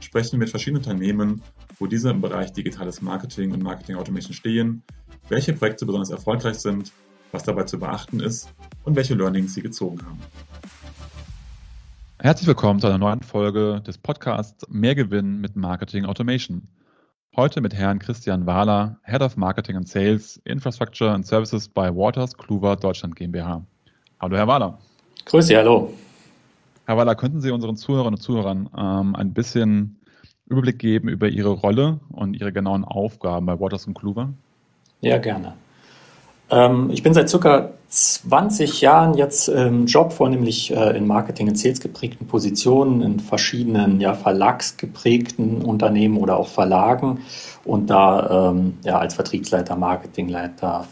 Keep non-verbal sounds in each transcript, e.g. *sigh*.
sprechen wir mit verschiedenen Unternehmen wo diese im Bereich digitales Marketing und Marketing Automation stehen, welche Projekte besonders erfolgreich sind, was dabei zu beachten ist und welche Learnings sie gezogen haben. Herzlich willkommen zu einer neuen Folge des Podcasts Mehr Gewinn mit Marketing Automation. Heute mit Herrn Christian Wahler, Head of Marketing and Sales, Infrastructure and Services bei Waters Kluwer Deutschland GmbH. Hallo, Herr Wahler. Grüße, hallo. Herr Wahler, könnten Sie unseren Zuhörerinnen und Zuhörern ähm, ein bisschen Überblick geben über Ihre Rolle und Ihre genauen Aufgaben bei Waters Kluwer? Ja, gerne. Ähm, ich bin seit circa 20 Jahren jetzt im Job, vornehmlich äh, in Marketing- und Sales geprägten Positionen, in verschiedenen ja, verlagsgeprägten Unternehmen oder auch Verlagen und da ähm, ja, als Vertriebsleiter, Marketingleiter,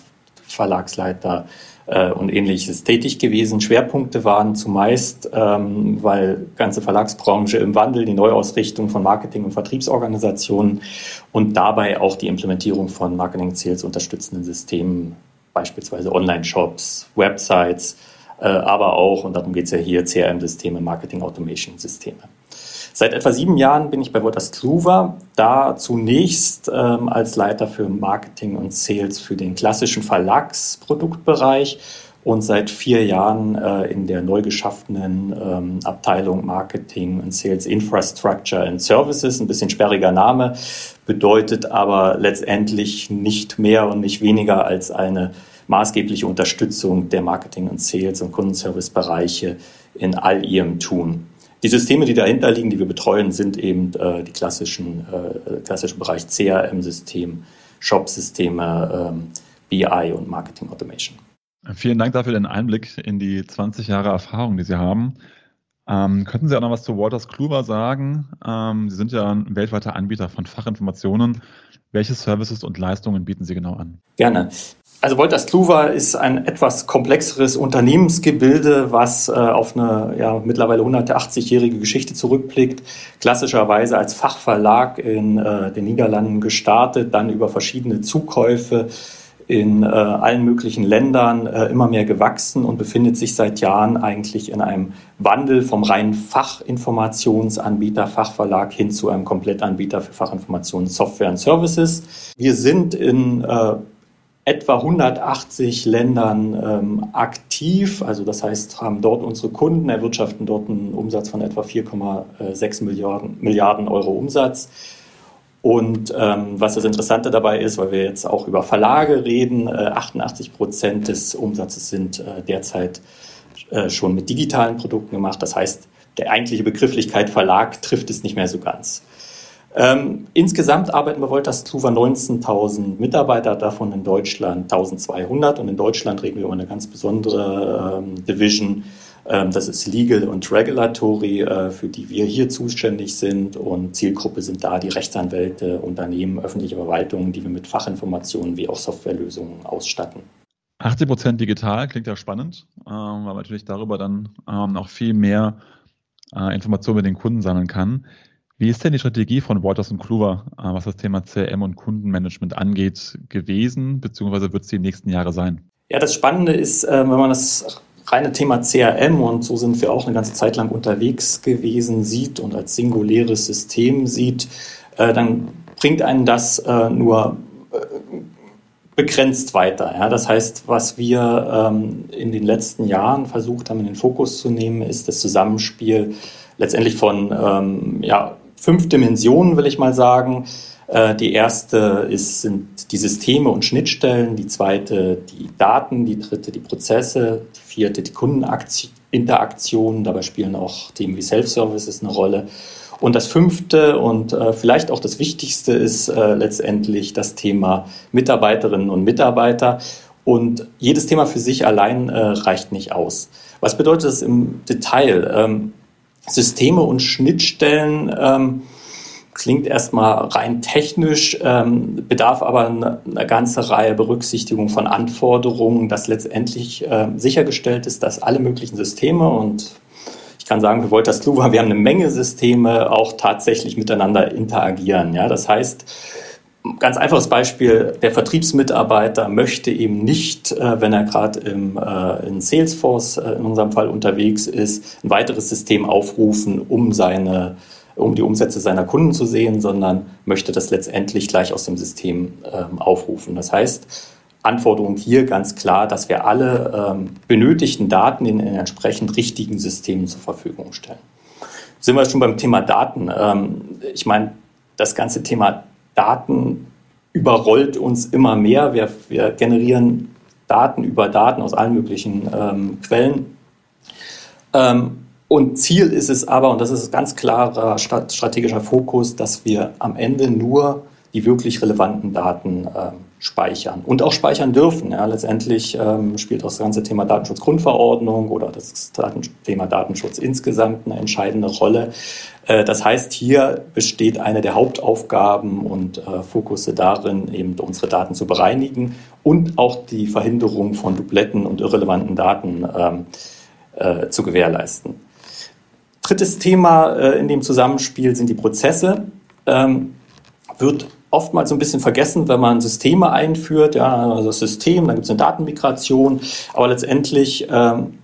Verlagsleiter, äh, und ähnliches tätig gewesen. Schwerpunkte waren zumeist, ähm, weil ganze Verlagsbranche im Wandel, die Neuausrichtung von Marketing- und Vertriebsorganisationen und dabei auch die Implementierung von Marketing-Sales unterstützenden Systemen, beispielsweise Online-Shops, Websites, äh, aber auch, und darum geht es ja hier, CRM-Systeme, Marketing-Automation-Systeme. Seit etwa sieben Jahren bin ich bei Waters Kluwer, da zunächst ähm, als Leiter für Marketing und Sales für den klassischen Verlagsproduktbereich und seit vier Jahren äh, in der neu geschaffenen ähm, Abteilung Marketing und Sales Infrastructure and Services. Ein bisschen sperriger Name, bedeutet aber letztendlich nicht mehr und nicht weniger als eine maßgebliche Unterstützung der Marketing und Sales und Kundenservice-Bereiche in all ihrem Tun. Die Systeme, die dahinter liegen, die wir betreuen, sind eben äh, die klassischen, äh, klassischen Bereich CRM-System, Shop-Systeme, ähm, BI und Marketing Automation. Vielen Dank dafür den Einblick in die 20 Jahre Erfahrung, die Sie haben. Ähm, könnten Sie auch noch was zu Waters Kluwer sagen? Ähm, Sie sind ja ein weltweiter Anbieter von Fachinformationen. Welche Services und Leistungen bieten Sie genau an? Gerne. Also Wolters Kluwer ist ein etwas komplexeres Unternehmensgebilde, was äh, auf eine ja, mittlerweile 180-jährige Geschichte zurückblickt. Klassischerweise als Fachverlag in äh, den Niederlanden gestartet, dann über verschiedene Zukäufe in äh, allen möglichen Ländern äh, immer mehr gewachsen und befindet sich seit Jahren eigentlich in einem Wandel vom reinen Fachinformationsanbieter, Fachverlag hin zu einem Komplettanbieter für Fachinformationen, Software und Services. Wir sind in äh, etwa 180 Ländern ähm, aktiv. Also das heißt, haben dort unsere Kunden, erwirtschaften dort einen Umsatz von etwa 4,6 Milliarden, Milliarden Euro Umsatz. Und ähm, was das Interessante dabei ist, weil wir jetzt auch über Verlage reden, äh, 88 Prozent des Umsatzes sind äh, derzeit äh, schon mit digitalen Produkten gemacht. Das heißt, der eigentliche Begrifflichkeit Verlag trifft es nicht mehr so ganz. Ähm, insgesamt arbeiten bei Wolters Kluwer 19.000 Mitarbeiter, davon in Deutschland 1.200. Und in Deutschland reden wir über eine ganz besondere ähm, Division. Ähm, das ist Legal und Regulatory, äh, für die wir hier zuständig sind. Und Zielgruppe sind da die Rechtsanwälte, Unternehmen, öffentliche Verwaltungen, die wir mit Fachinformationen wie auch Softwarelösungen ausstatten. 80 Prozent digital klingt ja spannend, ähm, weil man natürlich darüber dann ähm, auch viel mehr äh, Informationen mit den Kunden sammeln kann. Wie ist denn die Strategie von Waters und Kluwer, äh, was das Thema CRM und Kundenmanagement angeht, gewesen, beziehungsweise wird es die nächsten Jahre sein? Ja, das Spannende ist, äh, wenn man das reine Thema CRM und so sind wir auch eine ganze Zeit lang unterwegs gewesen, sieht und als singuläres System sieht, äh, dann bringt einen das nur begrenzt weiter. Das heißt, was wir ähm, in den letzten Jahren versucht haben, in den Fokus zu nehmen, ist das Zusammenspiel letztendlich von ähm, ja, fünf Dimensionen, will ich mal sagen. Äh, die erste ist, sind die Systeme und Schnittstellen, die zweite die Daten, die dritte die Prozesse, die vierte die Kundeninteraktion, dabei spielen auch Themen wie Self-Services eine Rolle. Und das fünfte und äh, vielleicht auch das wichtigste ist äh, letztendlich das Thema Mitarbeiterinnen und Mitarbeiter. Und jedes Thema für sich allein äh, reicht nicht aus. Was bedeutet das im Detail? Ähm, Systeme und Schnittstellen ähm, klingt erstmal rein technisch, ähm, bedarf aber eine, eine, ganze Reihe Berücksichtigung von Anforderungen, dass letztendlich äh, sichergestellt ist, dass alle möglichen Systeme und ich kann sagen, für Wolters Kluwer, wir haben eine Menge Systeme auch tatsächlich miteinander interagieren. Ja, das heißt, Ganz einfaches Beispiel, der Vertriebsmitarbeiter möchte eben nicht, äh, wenn er gerade äh, in Salesforce äh, in unserem Fall unterwegs ist, ein weiteres System aufrufen, um seine um die Umsätze seiner Kunden zu sehen, sondern möchte das letztendlich gleich aus dem System ähm, aufrufen. Das heißt, Anforderung hier ganz klar, dass wir alle ähm, benötigten Daten in, in entsprechend richtigen Systemen zur Verfügung stellen. Sind wir schon beim Thema Daten? Ähm, ich meine, das ganze Thema Daten überrollt uns immer mehr. Wir, wir generieren Daten über Daten aus allen möglichen ähm, Quellen. Ähm, und Ziel ist es aber, und das ist ein ganz klarer strategischer Fokus, dass wir am Ende nur die wirklich relevanten Daten ähm, speichern und auch speichern dürfen. Ja, letztendlich ähm, spielt auch das ganze Thema Datenschutzgrundverordnung oder das Thema Datenschutz insgesamt eine entscheidende Rolle. Äh, das heißt, hier besteht eine der Hauptaufgaben und äh, Fokusse darin, eben unsere Daten zu bereinigen und auch die Verhinderung von Dubletten und irrelevanten Daten ähm, äh, zu gewährleisten. Drittes Thema äh, in dem Zusammenspiel sind die Prozesse. Ähm, wird oftmals so ein bisschen vergessen, wenn man Systeme einführt, ja, also das System, dann gibt es eine Datenmigration, aber letztendlich ähm,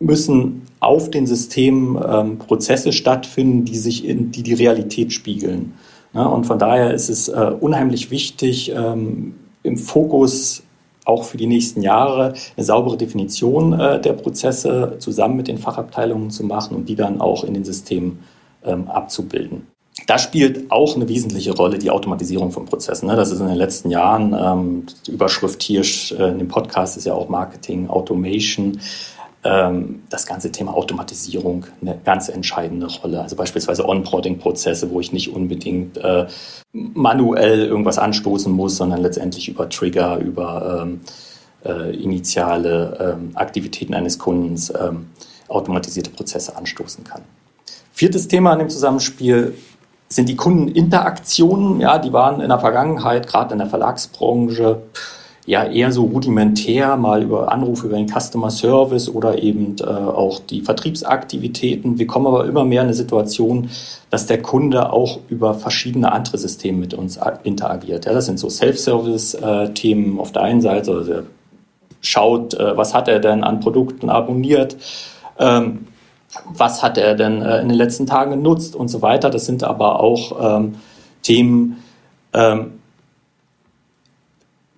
müssen auf den Systemen ähm, Prozesse stattfinden, die sich in die, die Realität spiegeln. Ja, und von daher ist es äh, unheimlich wichtig, ähm, im Fokus auch für die nächsten Jahre eine saubere Definition äh, der Prozesse zusammen mit den Fachabteilungen zu machen und die dann auch in den Systemen ähm, abzubilden. Da spielt auch eine wesentliche Rolle die Automatisierung von Prozessen. Ne? Das ist in den letzten Jahren, ähm, die Überschrift hier äh, in dem Podcast ist ja auch Marketing, Automation. Ähm, das ganze Thema Automatisierung eine ganz entscheidende Rolle. Also beispielsweise Onboarding-Prozesse, wo ich nicht unbedingt äh, manuell irgendwas anstoßen muss, sondern letztendlich über Trigger, über ähm, äh, initiale Aktivitäten eines Kundens automatisierte Prozesse anstoßen kann. Viertes Thema in dem Zusammenspiel sind die Kundeninteraktionen. Ja, die waren in der Vergangenheit, gerade in der Verlagsbranche, ja eher so rudimentär, mal über Anrufe über den Customer Service oder eben äh, auch die Vertriebsaktivitäten. Wir kommen aber immer mehr in eine Situation, dass der Kunde auch über verschiedene andere Systeme mit uns interagiert. Ja, das sind so Self-Service-Themen auf der einen Seite, also er schaut, äh, was hat er denn an Produkten abonniert. Ähm, was hat er denn äh, in den letzten Tagen genutzt und so weiter. Das sind aber auch ähm, Themen ähm,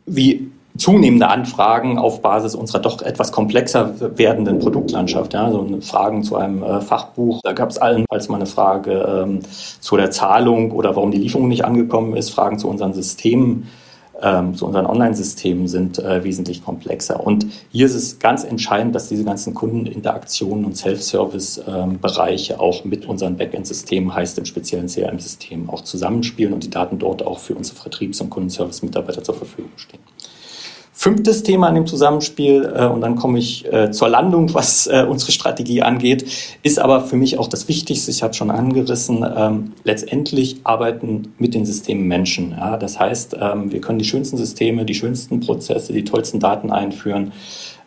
wie zunehmende Anfragen auf Basis unserer doch etwas komplexer werdenden Produktlandschaft. Ja, so Fragen zu einem äh, Fachbuch. Da gab es allenfalls mal eine Frage ähm, zu der Zahlung oder warum die Lieferung nicht angekommen ist, Fragen zu unseren Systemen ähm, zu unseren Online-Systemen sind äh, wesentlich komplexer. Und hier ist es ganz entscheidend, dass diese ganzen Kundeninteraktionen und Self-Service-Bereiche auch mit unseren Backend-Systemen, heißt im speziellen CRM-System, auch zusammenspielen und die Daten dort auch für unsere Vertriebs- und Kundenservice-Mitarbeiter zur Verfügung stehen. Fünftes Thema in dem Zusammenspiel, äh, und dann komme ich äh, zur Landung, was äh, unsere Strategie angeht, ist aber für mich auch das Wichtigste, ich habe schon angerissen, ähm, letztendlich arbeiten mit den Systemen Menschen. Ja? Das heißt, ähm, wir können die schönsten Systeme, die schönsten Prozesse, die tollsten Daten einführen.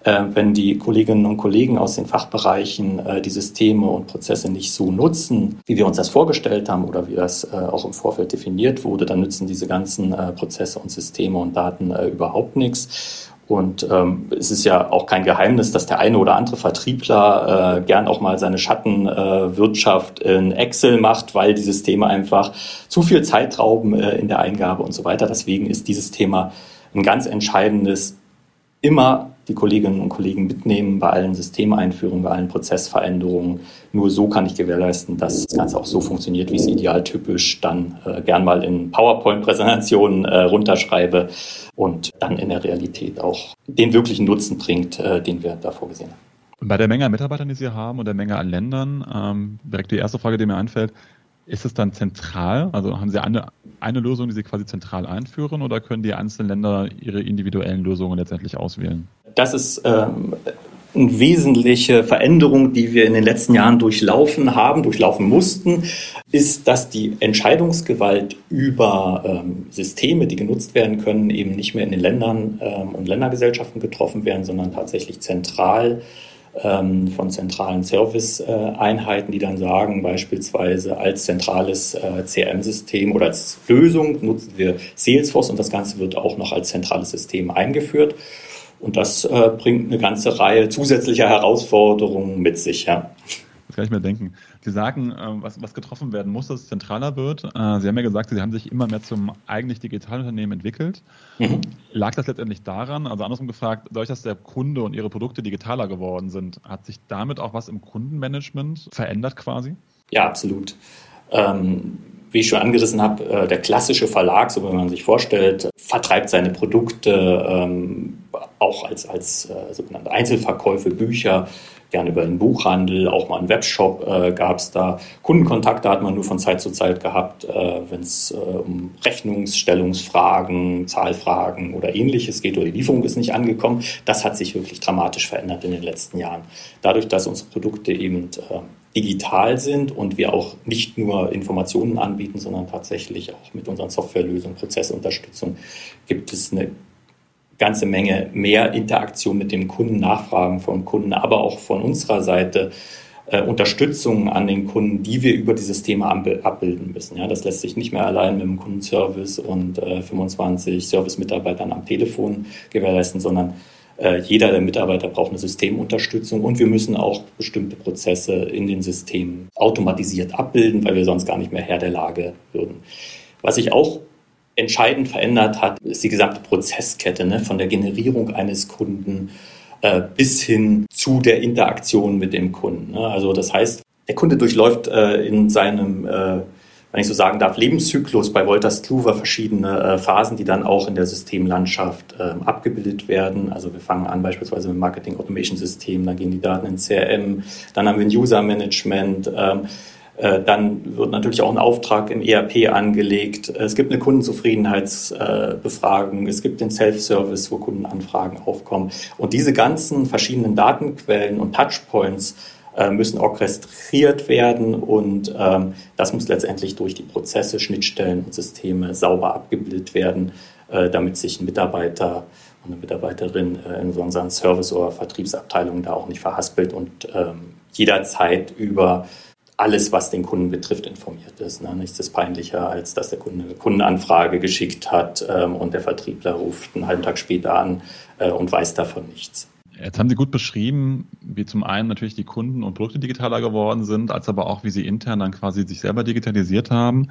Äh, wenn die Kolleginnen und Kollegen aus den Fachbereichen äh, die Systeme und Prozesse nicht so nutzen, wie wir uns das vorgestellt haben oder wie das äh, auch im Vorfeld definiert wurde, dann nützen diese ganzen Prozesse und Systeme und Daten überhaupt nichts. Und ähm, es ist ja auch kein Geheimnis, dass der eine oder andere Vertriebler äh, gern auch mal seine Schattenwirtschaft äh, in Excel macht, weil die Systeme einfach zu viel Zeit rauben äh, in der Eingabe und so weiter. Deswegen ist dieses Thema ein ganz entscheidendes, immer die Kolleginnen und Kollegen mitnehmen bei allen Systemeinführungen, bei allen Prozessveränderungen. Nur so kann ich gewährleisten, dass das Ganze auch so funktioniert, wie es idealtypisch dann äh, gern mal in PowerPoint-Präsentationen äh, runterschreibe und dann in der Realität auch den wirklichen Nutzen bringt, äh, den wir da vorgesehen haben. Bei der Menge an Mitarbeitern, die Sie haben und der Menge an Ländern, ähm, direkt die erste Frage, die mir einfällt, ist es dann zentral? Also haben Sie eine, eine Lösung, die Sie quasi zentral einführen oder können die einzelnen Länder ihre individuellen Lösungen letztendlich auswählen? Das ist ähm, eine wesentliche Veränderung, die wir in den letzten Jahren durchlaufen haben, durchlaufen mussten, ist, dass die Entscheidungsgewalt über ähm, Systeme, die genutzt werden können, eben nicht mehr in den Ländern ähm, und Ländergesellschaften getroffen werden, sondern tatsächlich zentral ähm, von zentralen Service-Einheiten, die dann sagen, beispielsweise als zentrales äh, CRM-System oder als Lösung nutzen wir Salesforce und das Ganze wird auch noch als zentrales System eingeführt. Und das äh, bringt eine ganze Reihe zusätzlicher Herausforderungen mit sich. Ja. Das kann ich mir denken. Sie sagen, äh, was, was getroffen werden muss, dass es zentraler wird. Äh, Sie haben ja gesagt, Sie haben sich immer mehr zum eigentlich Digitalunternehmen entwickelt. Mhm. Lag das letztendlich daran, also andersrum gefragt, dadurch, dass der Kunde und Ihre Produkte digitaler geworden sind, hat sich damit auch was im Kundenmanagement verändert quasi? Ja, absolut. Ähm, wie ich schon angerissen habe, äh, der klassische Verlag, so wie man sich vorstellt, vertreibt seine Produkte ähm, auch als, als äh, sogenannte Einzelverkäufe, Bücher, gerne über den Buchhandel, auch mal einen Webshop äh, gab es da. Kundenkontakte hat man nur von Zeit zu Zeit gehabt, äh, wenn es äh, um Rechnungsstellungsfragen, Zahlfragen oder ähnliches geht oder die Lieferung ist nicht angekommen. Das hat sich wirklich dramatisch verändert in den letzten Jahren. Dadurch, dass unsere Produkte eben äh, digital sind und wir auch nicht nur Informationen anbieten, sondern tatsächlich auch mit unseren Softwarelösungen, Prozessunterstützung gibt es eine ganze Menge mehr Interaktion mit dem Kunden, Nachfragen von Kunden, aber auch von unserer Seite äh, Unterstützung an den Kunden, die wir über dieses Thema abbilden müssen. Ja, das lässt sich nicht mehr allein mit dem Kundenservice und äh, 25 Service-Mitarbeitern am Telefon gewährleisten, sondern äh, jeder der Mitarbeiter braucht eine Systemunterstützung und wir müssen auch bestimmte Prozesse in den Systemen automatisiert abbilden, weil wir sonst gar nicht mehr Herr der Lage würden. Was ich auch entscheidend verändert hat, ist die gesamte Prozesskette ne, von der Generierung eines Kunden äh, bis hin zu der Interaktion mit dem Kunden. Ne. Also das heißt, der Kunde durchläuft äh, in seinem, äh, wenn ich so sagen darf, Lebenszyklus bei Wolters Kluwer verschiedene äh, Phasen, die dann auch in der Systemlandschaft ähm, abgebildet werden. Also wir fangen an beispielsweise mit Marketing Automation System, dann gehen die Daten in CRM, dann haben wir ein User Management. Äh, dann wird natürlich auch ein Auftrag im ERP angelegt. Es gibt eine Kundenzufriedenheitsbefragung. Es gibt den Self-Service, wo Kundenanfragen aufkommen. Und diese ganzen verschiedenen Datenquellen und Touchpoints äh, müssen orchestriert werden und ähm, das muss letztendlich durch die Prozesse, Schnittstellen und Systeme sauber abgebildet werden, äh, damit sich ein Mitarbeiter und eine Mitarbeiterin in unseren Service- oder Vertriebsabteilungen da auch nicht verhaspelt und ähm, jederzeit über alles, was den Kunden betrifft, informiert ist. Ne? Nichts ist peinlicher, als dass der Kunde eine Kundenanfrage geschickt hat ähm, und der Vertriebler ruft einen halben Tag später an äh, und weiß davon nichts. Jetzt haben Sie gut beschrieben, wie zum einen natürlich die Kunden und Produkte digitaler geworden sind, als aber auch, wie Sie intern dann quasi sich selber digitalisiert haben.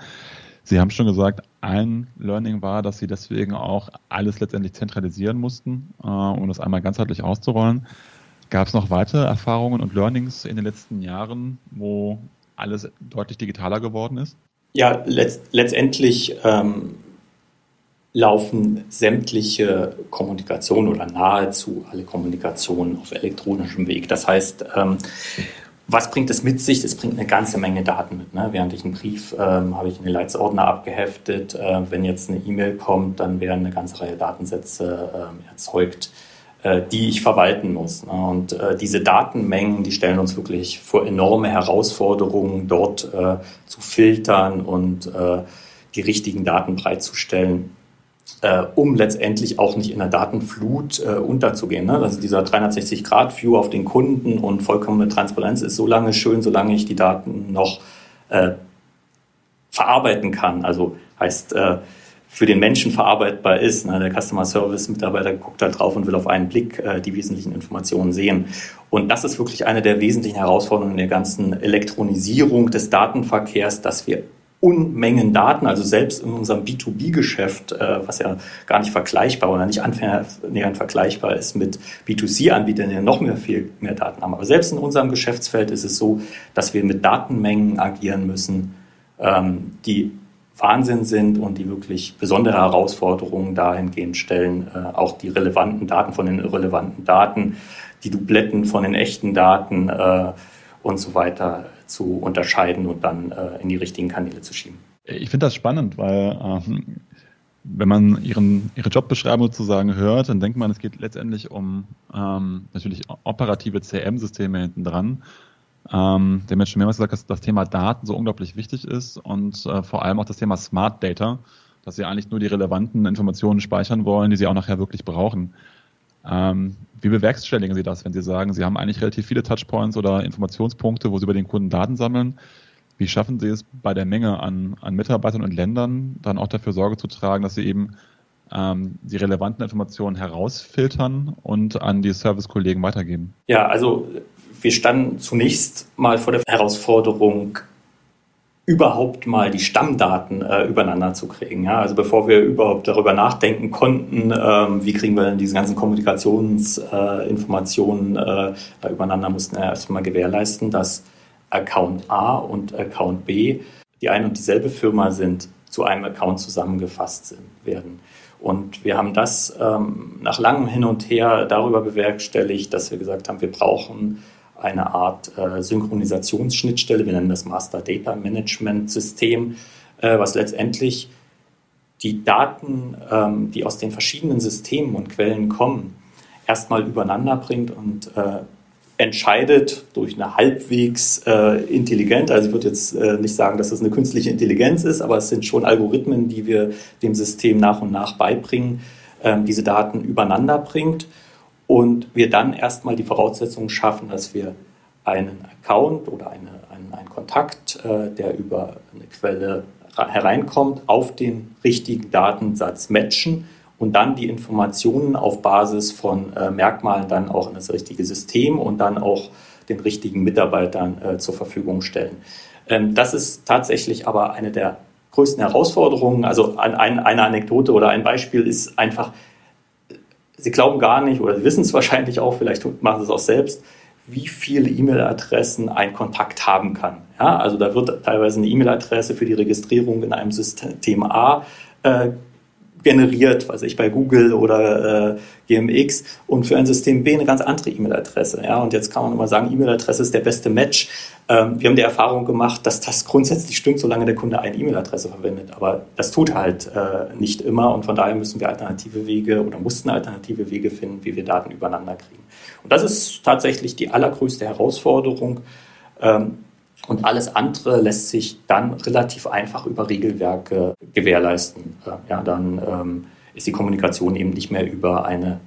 Sie haben schon gesagt, ein Learning war, dass Sie deswegen auch alles letztendlich zentralisieren mussten, äh, um das einmal ganzheitlich auszurollen. Gab es noch weitere Erfahrungen und Learnings in den letzten Jahren, wo alles deutlich digitaler geworden ist? Ja, letzt, letztendlich ähm, laufen sämtliche Kommunikation oder nahezu alle Kommunikationen auf elektronischem Weg. Das heißt, ähm, was bringt es mit sich? Es bringt eine ganze Menge Daten mit. Ne? Während ich einen Brief ähm, habe ich in den Leitsordner abgeheftet. Äh, wenn jetzt eine E-Mail kommt, dann werden eine ganze Reihe Datensätze äh, erzeugt die ich verwalten muss. Ne? Und äh, diese Datenmengen, die stellen uns wirklich vor enorme Herausforderungen, dort äh, zu filtern und die richtigen Daten bereitzustellen. um letztendlich auch nicht in der Datenflut unterzugehen. Also dieser 360-Grad-View auf den Kunden und vollkommene Transparenz ist so lange schön, solange ich die Daten noch verarbeiten kann. Also heißt, für den Menschen verarbeitbar ist. Der Customer Service Mitarbeiter guckt halt drauf und will auf einen Blick äh, die wesentlichen Informationen sehen. Und das ist wirklich eine der wesentlichen Herausforderungen der ganzen Elektronisierung des Datenverkehrs, dass wir Unmengen Daten, also selbst in unserem B2B-Geschäft, äh, was ja gar nicht vergleichbar oder nicht annähernd vergleichbar ist mit B2C-Anbietern, die ja noch mehr viel mehr Daten haben. Aber selbst in unserem Geschäftsfeld ist es so, dass wir mit Datenmengen agieren müssen, ähm, die Wahnsinn sind und die wirklich besondere Herausforderungen dahingehend stellen, äh, auch die relevanten Daten von den irrelevanten Daten, die Dubletten von den echten Daten äh, und so weiter zu unterscheiden und dann äh, in die richtigen Kanäle zu schieben. Ich finde das spannend, weil ähm, wenn man ihren, ihre Jobbeschreibung sozusagen hört, dann denkt man, es geht letztendlich um ähm, natürlich operative CM-Systeme hinten dran. Ähm, dem jetzt schon mehrmals gesagt, dass das Thema Daten so unglaublich wichtig ist und äh, vor allem auch das Thema Smart Data, dass sie eigentlich nur die relevanten Informationen speichern wollen, die sie auch nachher wirklich brauchen. Ähm, wie bewerkstelligen Sie das, wenn Sie sagen, Sie haben eigentlich relativ viele Touchpoints oder Informationspunkte, wo Sie über den Kunden Daten sammeln? Wie schaffen Sie es bei der Menge an, an Mitarbeitern und Ländern dann auch dafür Sorge zu tragen, dass Sie eben ähm, die relevanten Informationen herausfiltern und an die Servicekollegen weitergeben? Ja, also wir standen zunächst mal vor der Herausforderung, überhaupt mal die Stammdaten äh, übereinander zu kriegen. Ja? Also bevor wir überhaupt darüber nachdenken konnten, ähm, wie kriegen wir denn diese ganzen Kommunikationsinformationen äh, äh, übereinander, mussten wir erstmal gewährleisten, dass Account A und Account B die eine und dieselbe Firma sind, zu einem Account zusammengefasst sind, werden. Und wir haben das ähm, nach langem Hin und Her darüber bewerkstelligt, dass wir gesagt haben, wir brauchen eine Art äh, Synchronisationsschnittstelle, wir nennen das Master Data Management System, äh, was letztendlich die Daten, ähm, die aus den verschiedenen Systemen und Quellen kommen, erstmal übereinander bringt und äh, entscheidet durch eine halbwegs äh, intelligent, also ich würde jetzt äh, nicht sagen, dass das eine künstliche Intelligenz ist, aber es sind schon Algorithmen, die wir dem System nach und nach beibringen, äh, diese Daten übereinander bringt und wir dann erstmal die Voraussetzungen schaffen, dass wir einen Account oder eine, einen, einen Kontakt, äh, der über eine Quelle hereinkommt, auf den richtigen Datensatz matchen und dann die Informationen auf Basis von äh, Merkmalen dann auch in das richtige System und dann auch den richtigen Mitarbeitern äh, zur Verfügung stellen. Ähm, das ist tatsächlich aber eine der größten Herausforderungen. Also ein, ein, eine Anekdote oder ein Beispiel ist einfach, Sie glauben gar nicht oder Sie wissen es wahrscheinlich auch, vielleicht machen Sie es auch selbst, wie viele E-Mail-Adressen ein Kontakt haben kann. Ja, also da wird teilweise eine E-Mail-Adresse für die Registrierung in einem System A äh, generiert, was ich bei Google oder äh, GMX und für ein System B eine ganz andere E-Mail-Adresse. Ja, und jetzt kann man immer sagen, E-Mail-Adresse ist der beste Match. Ähm, wir haben die Erfahrung gemacht, dass das grundsätzlich stimmt, solange der Kunde eine E-Mail-Adresse verwendet. Aber das tut halt äh, nicht immer und von daher müssen wir alternative Wege oder mussten alternative Wege finden, wie wir Daten übereinander kriegen. Und das ist tatsächlich die allergrößte Herausforderung. Ähm, und alles andere lässt sich dann relativ einfach über Regelwerke gewährleisten. Ja, dann ähm, ist die Kommunikation eben nicht mehr über eine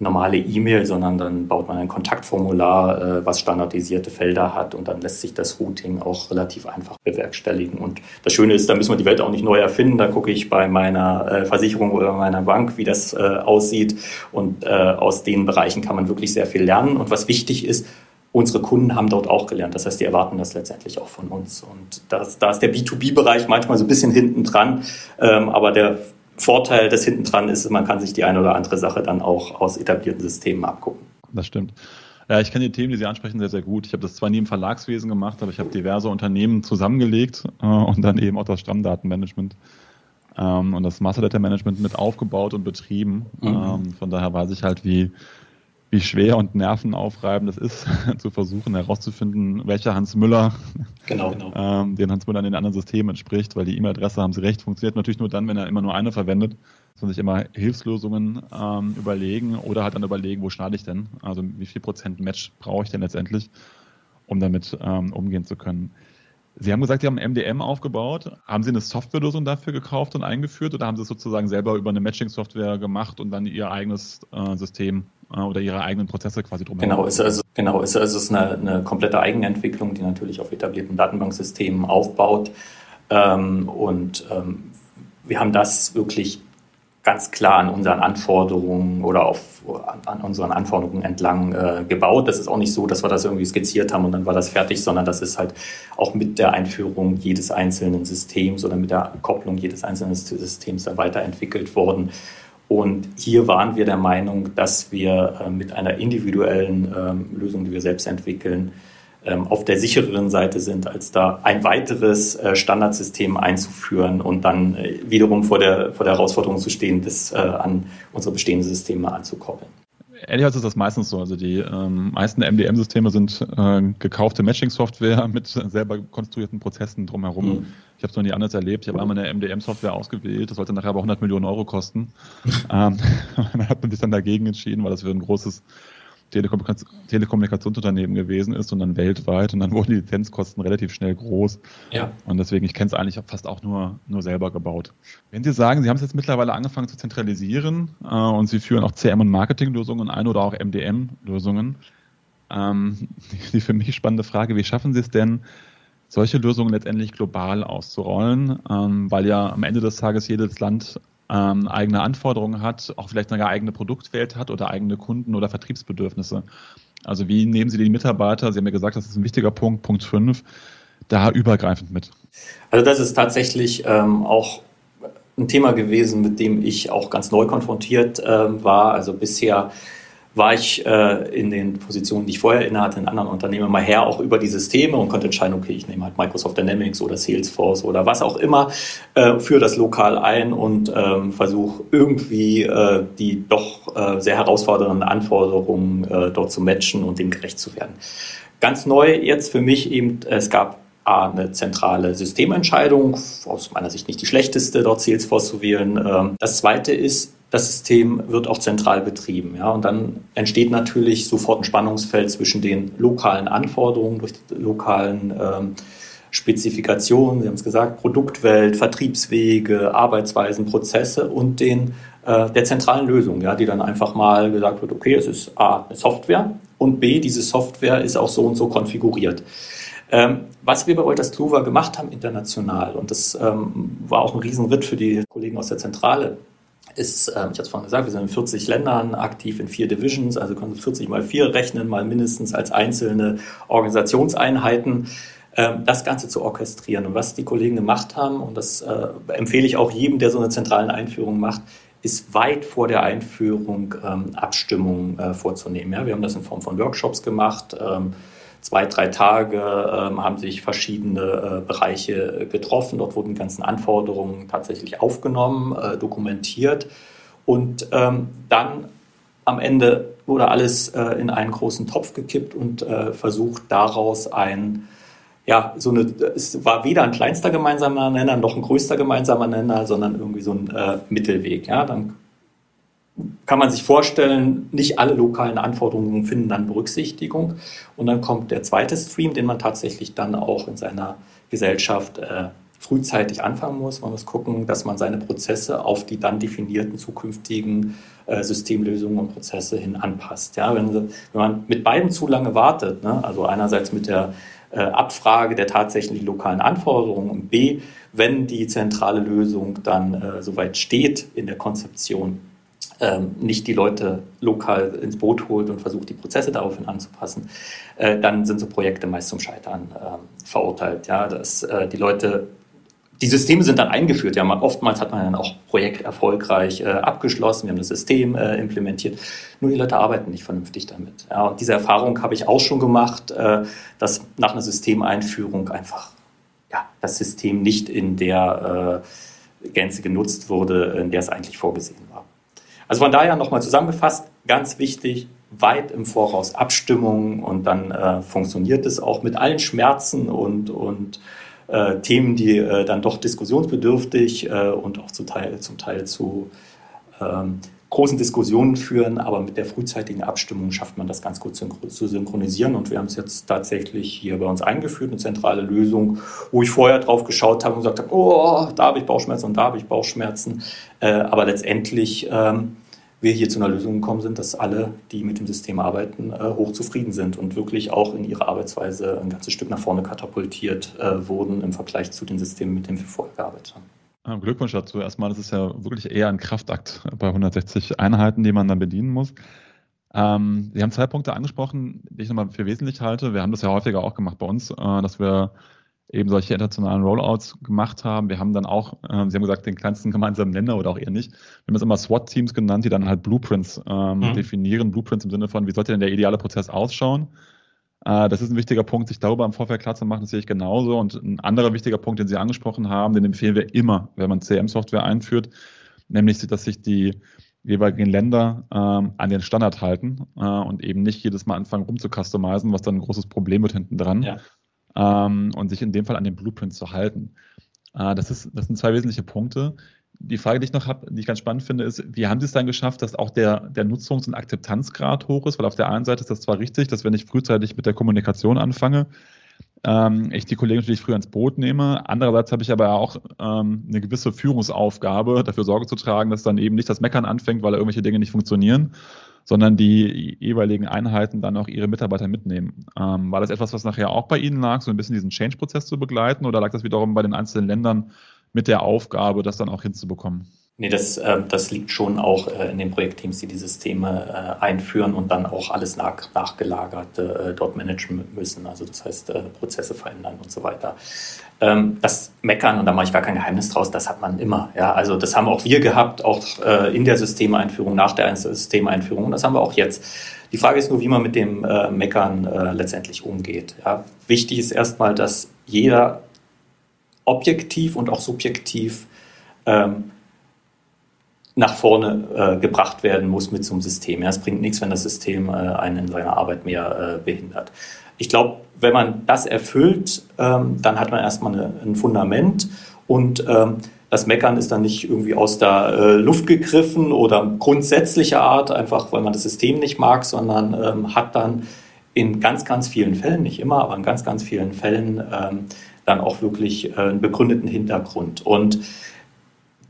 normale E-Mail, sondern dann baut man ein Kontaktformular, äh, was standardisierte Felder hat und dann lässt sich das Routing auch relativ einfach bewerkstelligen. Und das Schöne ist, da müssen wir die Welt auch nicht neu erfinden. Da gucke ich bei meiner äh, Versicherung oder meiner Bank, wie das äh, aussieht. Und äh, aus den Bereichen kann man wirklich sehr viel lernen. Und was wichtig ist, unsere Kunden haben dort auch gelernt. Das heißt, die erwarten das letztendlich auch von uns. Und das, da ist der B2B-Bereich manchmal so ein bisschen hinten dran. Ähm, aber der Vorteil des hinten dran ist, man kann sich die eine oder andere Sache dann auch aus etablierten Systemen abgucken. Das stimmt. Ja, ich kenne die Themen, die Sie ansprechen, sehr, sehr gut. Ich habe das zwar nie im Verlagswesen gemacht, aber ich habe diverse Unternehmen zusammengelegt äh, und dann eben auch das Stammdatenmanagement ähm, und das Master Data Management mit aufgebaut und betrieben. Mhm. Ähm, von daher weiß ich halt, wie, wie schwer und nervenaufreibend es ist, *laughs* zu versuchen herauszufinden, welcher Hans Müller genau, genau. *laughs* Ähm, den Hans Müller in den anderen Systemen entspricht, weil die E-Mail-Adresse, haben Sie recht, funktioniert natürlich nur dann, wenn er immer nur eine verwendet. Muss man sich immer Hilfslösungen ähm, überlegen oder halt dann überlegen, wo schneide ich denn? Also wie viel Prozent Match brauche ich denn letztendlich, um damit ähm, umgehen zu können. Sie haben gesagt, Sie haben MDM aufgebaut. Haben Sie eine Softwarelösung dafür gekauft und eingeführt oder haben Sie es sozusagen selber über eine Matching-Software gemacht und dann Ihr eigenes äh, System äh, oder ihre eigenen Prozesse quasi drumherum. Genau, ist also, genau, ist also ist eine, eine komplette Eigenentwicklung, die natürlich auf etablierten Datenbanksystemen aufbaut. Ähm, und ähm, wir haben das wirklich ganz klar an unseren Anforderungen oder auf, an, unseren Anforderungen entlang äh, gebaut. Das ist auch nicht so, dass wir das irgendwie skizziert haben und dann war das fertig, sondern das ist halt auch mit der Einführung jedes einzelnen Systems oder mit der Kopplung jedes einzelnen Systems dann weiterentwickelt worden. Und hier waren wir der Meinung, dass wir äh, mit einer individuellen ähm, Lösung, die wir selbst entwickeln, auf der sichereren Seite sind, als da ein weiteres äh, Standardsystem einzuführen und dann äh, wiederum vor der, vor der Herausforderung zu stehen, das an unsere bestehenden Systeme anzukoppeln. ehrlicherweise ist das meistens so. Also die ähm, meisten MDM-Systeme sind äh, gekaufte Matching-Software *laughs* mit selber konstruierten Prozessen drumherum. Mhm. Ich habe es noch nie anders erlebt. Ich habe einmal eine MDM-Software ausgewählt. Das sollte nachher aber 100 Millionen Euro kosten. *laughs* ähm, *laughs* dann hat man sich dann dagegen entschieden, weil das für ein großes Telekommunikationsunternehmen gewesen ist und dann weltweit und dann *laughs* wurden die Lizenzkosten relativ schnell groß. Ja. Und deswegen, ich kenne es eigentlich fast auch nur, nur selber gebaut. Wenn Sie sagen, Sie haben es jetzt mittlerweile angefangen zu zentralisieren äh, und Sie führen auch CM- und Marketinglösungen ein oder auch MDM-Lösungen, ähm, *laughs* die für mich spannende Frage, wie schaffen Sie es denn, solche Lösungen letztendlich global auszurollen, ähm, weil ja am Ende des Tages jedes Land ähm, eigene Anforderungen hat, auch vielleicht eine eigene Produktwelt hat oder eigene Kunden- oder Vertriebsbedürfnisse. Also wie nehmen Sie die Mitarbeiter, Sie haben ja gesagt, das ist ein wichtiger Punkt, Punkt 5, da übergreifend mit? Also das ist tatsächlich ähm, auch ein Thema gewesen, mit dem ich auch ganz neu konfrontiert ähm, war. Also bisher war ich äh, in den Positionen, die ich vorher innehatte, in anderen Unternehmen mal her, auch über die Systeme und konnte entscheiden, okay, ich nehme halt Microsoft Dynamics oder Salesforce oder was auch immer äh, für das Lokal ein und ähm, versuche irgendwie äh, die doch äh, sehr herausfordernden Anforderungen äh, dort zu matchen und dem gerecht zu werden. Ganz neu jetzt für mich eben, es gab eine zentrale Systementscheidung, aus meiner Sicht nicht die schlechteste, dort Salesforce zu wählen. Ähm, das zweite ist, das System wird auch zentral betrieben. Ja, und dann entsteht natürlich sofort ein Spannungsfeld zwischen den lokalen Anforderungen durch die lokalen ähm, Spezifikationen, Sie haben es gesagt, Produktwelt, Vertriebswege, Arbeitsweisen, Prozesse und den, äh, der zentralen Lösung, ja, die dann einfach mal gesagt wird, okay, es ist A, eine Software und B, diese Software ist auch so und so konfiguriert. Ähm, was wir bei Wolters Kluwer gemacht haben international, und das ähm, war auch ein Riesenritt für die Kollegen aus der Zentrale, ist, äh, ich habe es vorhin gesagt, wir sind in 40 Ländern aktiv in vier Divisions, also können Sie 40 mal vier rechnen, mal mindestens als einzelne Organisationseinheiten äh, das Ganze zu orchestrieren. Und was die Kollegen gemacht haben, und das äh, empfehle ich auch jedem, der so eine zentrale Einführung macht, ist weit vor der Einführung ähm, Abstimmungen äh, vorzunehmen. Ja, wir haben das in Form von Workshops gemacht. Ähm, zwei, drei Tage ähm, haben sich verschiedene äh, Bereiche getroffen. Dort wurden die ganzen Anforderungen tatsächlich aufgenommen, äh, dokumentiert und ähm, dann am Ende wurde alles äh, in einen großen Topf gekippt und äh, versucht daraus ein ja, so eine, es war weder ein kleinster gemeinsamer Nenner noch ein größter gemeinsamer Nenner, sondern irgendwie so ein äh, Mittelweg. Ja, dann kann man sich vorstellen, nicht alle lokalen Anforderungen finden dann Berücksichtigung. Und dann kommt der zweite Stream, den man tatsächlich dann auch in seiner Gesellschaft äh, frühzeitig anfangen muss. Man muss gucken, dass man seine Prozesse auf die dann definierten zukünftigen äh, Systemlösungen und Prozesse hin anpasst. Ja, wenn, wenn man mit beiden zu lange wartet, ne, also einerseits mit der äh, Abfrage der tatsächlichen lokalen Anforderungen und B, wenn die zentrale Lösung dann äh, soweit steht in der Konzeption, ähm, nicht die Leute lokal ins Boot holt und versucht, die Prozesse daraufhin anzupassen, äh, dann sind so Projekte meist zum Scheitern äh, verurteilt. Ja, dass äh, die Leute die Systeme sind dann eingeführt. Ja, oftmals hat man dann auch Projekt erfolgreich äh, abgeschlossen. Wir haben das System implementiert. Nur die Leute arbeiten nicht vernünftig damit. Ja, und diese Erfahrung habe ich auch schon gemacht, dass nach einer Systemeinführung einfach ja, das System nicht in der Gänze genutzt wurde, in der es eigentlich vorgesehen war. Also von daher nochmal zusammengefasst, ganz wichtig, weit im Voraus Abstimmungen und dann äh, funktioniert es auch mit allen Schmerzen und, und äh, Themen, die äh, dann doch diskussionsbedürftig äh, und auch zum Teil, zum Teil zu ähm, großen Diskussionen führen, aber mit der frühzeitigen Abstimmung schafft man das ganz gut zu synchronisieren. Und wir haben es jetzt tatsächlich hier bei uns eingeführt, eine zentrale Lösung, wo ich vorher drauf geschaut habe und gesagt habe, oh, da habe ich Bauchschmerzen und da habe ich Bauchschmerzen, äh, aber letztendlich ähm, wir hier zu einer Lösung gekommen sind, dass alle, die mit dem System arbeiten, äh, hoch zufrieden sind und wirklich auch in ihrer Arbeitsweise ein ganzes Stück nach vorne katapultiert äh, wurden im Vergleich zu den Systemen, mit denen wir vorher gearbeitet haben. Ah, Glückwunsch dazu. Erstmal, das ist ja wirklich eher ein Kraftakt bei 160 Einheiten, die man dann bedienen muss. Ähm, Sie haben zwei Punkte angesprochen, die ich nochmal für wesentlich halte. Wir haben das ja häufiger auch gemacht bei uns, äh, dass wir eben solche internationalen Rollouts gemacht haben. Wir haben dann auch, äh, Sie haben gesagt, den kleinsten *laughs* gemeinsamen Nenner oder auch eher nicht. Wir haben es immer SWAT-Teams genannt, die dann halt Blueprints ähm, mhm. definieren. Blueprints im Sinne von, wie sollte denn der ideale Prozess ausschauen? Äh, das ist ein wichtiger Punkt, sich darüber im Vorfeld klar zu machen, das sehe ich genauso. Und ein anderer wichtiger Punkt, den Sie angesprochen haben, den empfehlen wir immer, wenn man CM-Software einführt, nämlich, dass sich die jeweiligen Länder ähm, an den Standard halten äh, und eben nicht jedes Mal anfangen rumzucustomizen, was dann ein großes Problem wird hinten dran. Ja. Ähm, und sich in dem Fall an den Blueprints zu halten. Äh, das, ist, das sind zwei wesentliche Punkte. Die Frage, die ich noch habe, die ich ganz spannend finde, ist, wie haben Sie es dann geschafft, dass auch der, der Nutzungs- und Akzeptanzgrad hoch ist? Weil auf der einen Seite ist das zwar richtig, dass wenn ich frühzeitig mit der Kommunikation anfange, ähm, ich die Kollegen natürlich früher ins Boot nehme. Andererseits habe ich aber auch ähm, eine gewisse Führungsaufgabe, dafür Sorge zu tragen, dass dann eben nicht das Meckern anfängt, weil irgendwelche Dinge nicht funktionieren, sondern die jeweiligen Einheiten dann auch ihre Mitarbeiter mitnehmen. Ähm, war das etwas, was nachher auch bei Ihnen lag, so ein bisschen diesen Change-Prozess zu begleiten oder lag das wiederum bei den einzelnen Ländern mit der Aufgabe, das dann auch hinzubekommen? Nee, das, äh, das liegt schon auch äh, in den Projektteams, die die Systeme äh, einführen und dann auch alles nach, nachgelagert äh, dort managen müssen. Also das heißt, äh, Prozesse verändern und so weiter. Ähm, das Meckern, und da mache ich gar kein Geheimnis draus, das hat man immer. Ja? Also das haben auch wir gehabt, auch äh, in der Systemeinführung, nach der Systemeinführung. Und das haben wir auch jetzt. Die Frage ist nur, wie man mit dem Meckern letztendlich umgeht. Ja? Wichtig ist erstmal, dass jeder objektiv und auch subjektiv ähm, nach vorne äh, gebracht werden muss mit so einem System. Ja, es bringt nichts, wenn das System äh, einen in seiner Arbeit mehr äh, behindert. Ich glaube, wenn man das erfüllt, ähm, dann hat man erstmal eine, ein Fundament und ähm, das Meckern ist dann nicht irgendwie aus der äh, Luft gegriffen oder grundsätzlicher Art, einfach weil man das System nicht mag, sondern ähm, hat dann in ganz, ganz vielen Fällen, nicht immer, aber in ganz, ganz vielen Fällen ähm, dann auch wirklich äh, einen begründeten Hintergrund. Und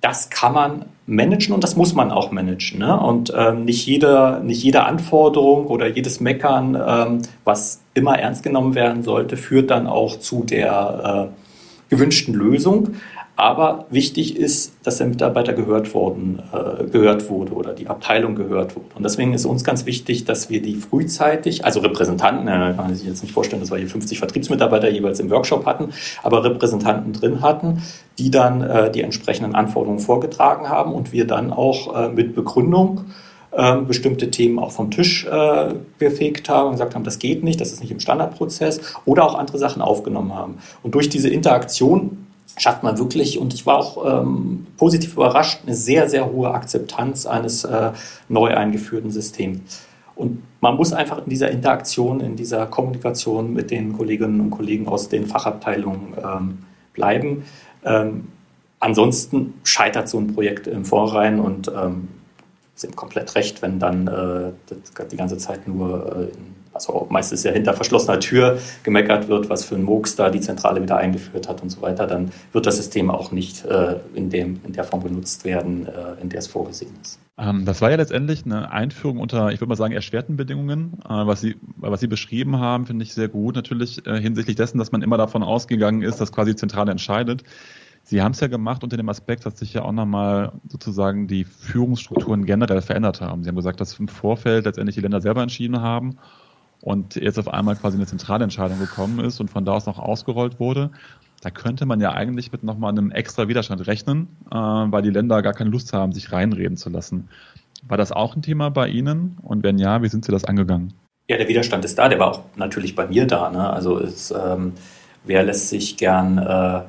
das kann man managen und das muss man auch managen. Ne? Und ähm, nicht, jede, nicht jede Anforderung oder jedes Meckern, ähm, was immer ernst genommen werden sollte, führt dann auch zu der äh, gewünschten Lösung. Aber wichtig ist, dass der Mitarbeiter gehört, worden, äh, gehört wurde oder die Abteilung gehört wurde. Und deswegen ist uns ganz wichtig, dass wir die frühzeitig, also Repräsentanten, äh, kann sich jetzt nicht vorstellen, dass wir hier 50 Vertriebsmitarbeiter jeweils im Workshop hatten, aber Repräsentanten drin hatten, die dann äh, die entsprechenden Anforderungen vorgetragen haben und wir dann auch äh, mit Begründung bestimmte Themen auch vom Tisch befähigt haben und gesagt haben, das geht nicht, das ist nicht im Standardprozess oder auch andere Sachen aufgenommen haben. Und durch diese Interaktion schafft man wirklich, und ich war auch ähm, positiv überrascht, eine sehr, sehr hohe Akzeptanz eines äh, neu eingeführten Systems. Und man muss einfach in dieser Interaktion, in dieser Kommunikation mit den Kolleginnen und Kollegen aus den Fachabteilungen ähm, bleiben. Ähm, ansonsten scheitert so ein Projekt im Vorrein und ähm, sind komplett recht, wenn dann äh, die ganze Zeit nur äh, in also meistens ja hinter verschlossener Tür gemeckert wird, was für ein Murks da die Zentrale wieder eingeführt hat und so weiter, dann wird das System auch nicht äh, in, dem, in der Form genutzt werden, äh, in der es vorgesehen ist. Ähm, das war ja letztendlich eine Einführung unter, ich würde mal sagen, erschwerten Bedingungen. Äh, was, Sie, was Sie beschrieben haben, finde ich sehr gut. Natürlich äh, hinsichtlich dessen, dass man immer davon ausgegangen ist, dass quasi die Zentrale entscheidet. Sie haben es ja gemacht unter dem Aspekt, dass sich ja auch nochmal sozusagen die Führungsstrukturen generell verändert haben. Sie haben gesagt, dass im Vorfeld letztendlich die Länder selber entschieden haben und jetzt auf einmal quasi eine zentrale Entscheidung gekommen ist und von da aus noch ausgerollt wurde, da könnte man ja eigentlich mit nochmal einem extra Widerstand rechnen, äh, weil die Länder gar keine Lust haben, sich reinreden zu lassen. War das auch ein Thema bei Ihnen? Und wenn ja, wie sind Sie das angegangen? Ja, der Widerstand ist da, der war auch natürlich bei mir da. Ne? Also es, ähm, wer lässt sich gern äh,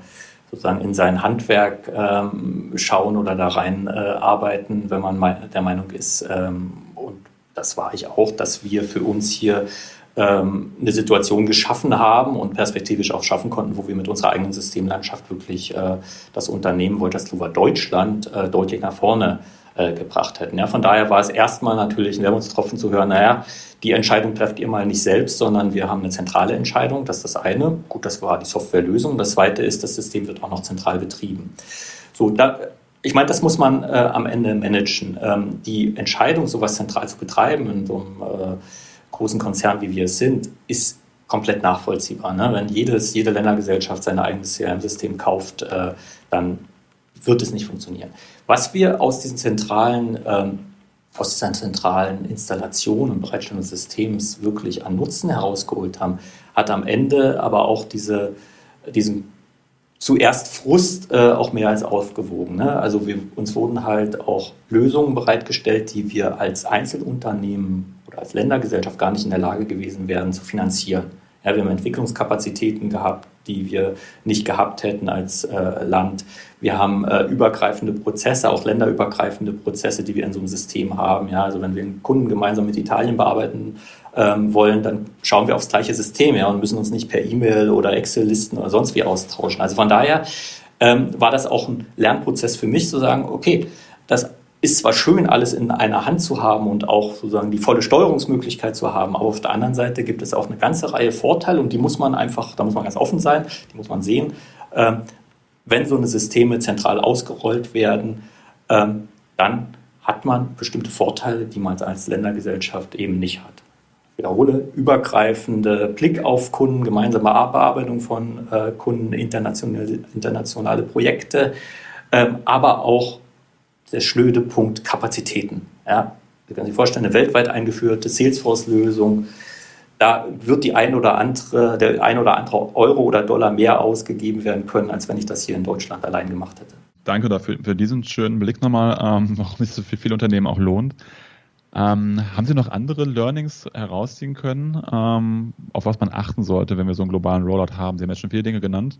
sozusagen in sein Handwerk ähm, schauen oder da rein äh, arbeiten, wenn man der Meinung ist, ähm, das war ich auch, dass wir für uns hier ähm, eine Situation geschaffen haben und perspektivisch auch schaffen konnten, wo wir mit unserer eigenen Systemlandschaft wirklich äh, das Unternehmen Woltersloher Deutschland äh, deutlich nach vorne äh, gebracht hätten. Ja, von daher war es erstmal natürlich ein Wermutstropfen zu hören, naja, die Entscheidung trefft ihr mal nicht selbst, sondern wir haben eine zentrale Entscheidung. Das ist das eine. Gut, das war die Softwarelösung. Das zweite ist, das System wird auch noch zentral betrieben. So, da ich meine, das muss man äh, am Ende managen. Ähm, die Entscheidung, sowas zentral zu betreiben in so einem äh, großen Konzern, wie wir es sind, ist komplett nachvollziehbar. Ne? Wenn jedes, jede Ländergesellschaft sein eigenes CRM-System kauft, äh, dann wird es nicht funktionieren. Was wir aus diesen zentralen, ähm, aus dieser zentralen Installation und Bereitstellung des Systems wirklich an Nutzen herausgeholt haben, hat am Ende aber auch diese, diesen zuerst Frust äh, auch mehr als aufgewogen. Ne? Also wir, uns wurden halt auch Lösungen bereitgestellt, die wir als Einzelunternehmen oder als Ländergesellschaft gar nicht in der Lage gewesen wären zu finanzieren. Ja, wir haben Entwicklungskapazitäten gehabt, die wir nicht gehabt hätten als äh, Land. Wir haben äh, übergreifende Prozesse, auch länderübergreifende Prozesse, die wir in so einem System haben. Ja, also wenn wir einen Kunden gemeinsam mit Italien bearbeiten ähm, wollen, dann schauen wir aufs gleiche System ja, und müssen uns nicht per E-Mail oder Excel-Listen oder sonst wie austauschen. Also von daher ähm, war das auch ein Lernprozess für mich zu sagen, okay, das ist zwar schön, alles in einer Hand zu haben und auch sozusagen die volle Steuerungsmöglichkeit zu haben, aber auf der anderen Seite gibt es auch eine ganze Reihe Vorteile und die muss man einfach, da muss man ganz offen sein, die muss man sehen. Ähm, wenn so eine Systeme zentral ausgerollt werden, ähm, dann hat man bestimmte Vorteile, die man als Ländergesellschaft eben nicht hat. Ich wiederhole, übergreifende Blick auf Kunden, gemeinsame Bearbeitung von äh, Kunden, internationale, internationale Projekte, ähm, aber auch der schnöde Punkt Kapazitäten. Ja, Sie können sich vorstellen, eine weltweit eingeführte Salesforce-Lösung, da wird die ein oder andere, der ein oder andere Euro oder Dollar mehr ausgegeben werden können, als wenn ich das hier in Deutschland allein gemacht hätte. Danke dafür für diesen schönen Blick nochmal, ähm, *laughs* warum es für viele Unternehmen auch lohnt. Ähm, haben Sie noch andere Learnings herausziehen können, ähm, auf was man achten sollte, wenn wir so einen globalen Rollout haben? Sie haben jetzt schon viele Dinge genannt.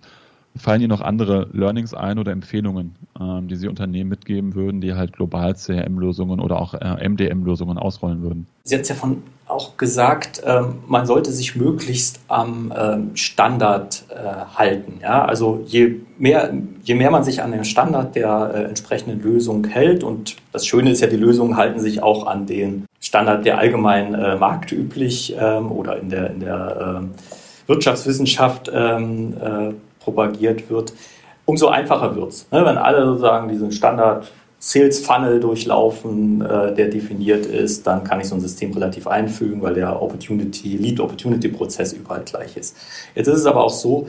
Fallen Ihnen noch andere Learnings ein oder Empfehlungen, ähm, die Sie Unternehmen mitgeben würden, die halt global CRM-Lösungen oder auch äh, MDM-Lösungen ausrollen würden? Sie hat es ja von auch gesagt, ähm, man sollte sich möglichst am ähm, Standard äh, halten. Ja? Also je mehr, je mehr man sich an den Standard der äh, entsprechenden Lösung hält, und das Schöne ist ja, die Lösungen halten sich auch an den Standard, der allgemein äh, marktüblich ähm, oder in der, in der ähm, Wirtschaftswissenschaft ähm, äh, propagiert wird, umso einfacher wird es. Ne? Wenn alle sozusagen diesen Standard Sales Funnel durchlaufen, äh, der definiert ist, dann kann ich so ein System relativ einfügen, weil der Opportunity, Lead Opportunity Prozess überall gleich ist. Jetzt ist es aber auch so,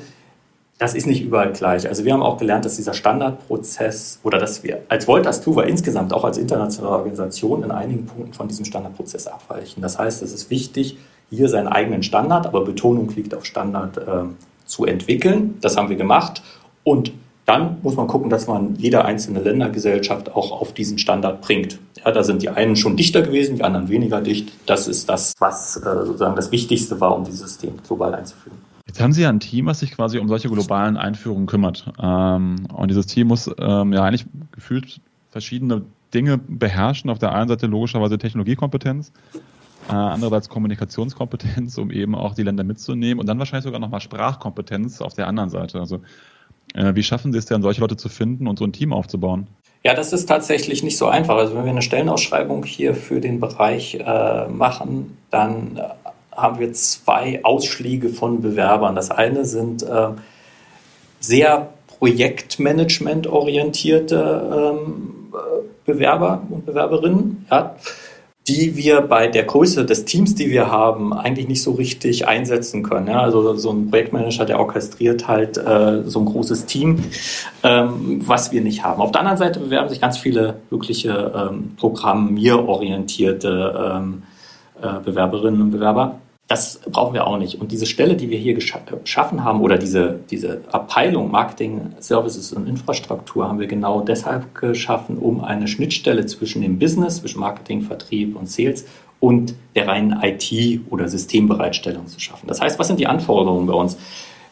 das ist nicht überall gleich. Also wir haben auch gelernt, dass dieser Standardprozess oder dass wir als Voltas Tuva insgesamt auch als internationale Organisation in einigen Punkten von diesem Standardprozess abweichen. Das heißt, es ist wichtig, hier seinen eigenen Standard, aber Betonung liegt auf Standard, äh, zu entwickeln. Das haben wir gemacht. Und dann muss man gucken, dass man jede einzelne Ländergesellschaft auch auf diesen Standard bringt. Ja, da sind die einen schon dichter gewesen, die anderen weniger dicht. Das ist das, was äh, sozusagen das Wichtigste war, um dieses System global einzuführen. Jetzt haben Sie ja ein Team, was sich quasi um solche globalen Einführungen kümmert. Ähm, und dieses Team muss ähm, ja eigentlich gefühlt verschiedene Dinge beherrschen. Auf der einen Seite logischerweise Technologiekompetenz, äh, andererseits Kommunikationskompetenz, um eben auch die Länder mitzunehmen und dann wahrscheinlich sogar nochmal Sprachkompetenz auf der anderen Seite. Also äh, wie schaffen Sie es denn, solche Leute zu finden und so ein Team aufzubauen? Ja, das ist tatsächlich nicht so einfach. Also wenn wir eine Stellenausschreibung hier für den Bereich äh, machen, dann äh, haben wir zwei Ausschläge von Bewerbern. Das eine sind sehr Projektmanagement orientierte ähm, Bewerber und Bewerberinnen. Ja die wir bei der Größe des Teams, die wir haben, eigentlich nicht so richtig einsetzen können. Ja, also so ein Projektmanager, der orchestriert halt äh, so ein großes Team, ähm, was wir nicht haben. Auf der anderen Seite bewerben sich ganz viele wirkliche ähm, programmierorientierte ähm, äh, Bewerberinnen und Bewerber. Das brauchen wir auch nicht. Und diese Stelle, die wir hier geschaffen haben, oder diese, diese Abteilung Marketing, Services und Infrastruktur, haben wir genau deshalb geschaffen, um eine Schnittstelle zwischen dem Business, zwischen Marketing, Vertrieb und Sales und der reinen IT- oder Systembereitstellung zu schaffen. Das heißt, was sind die Anforderungen bei uns?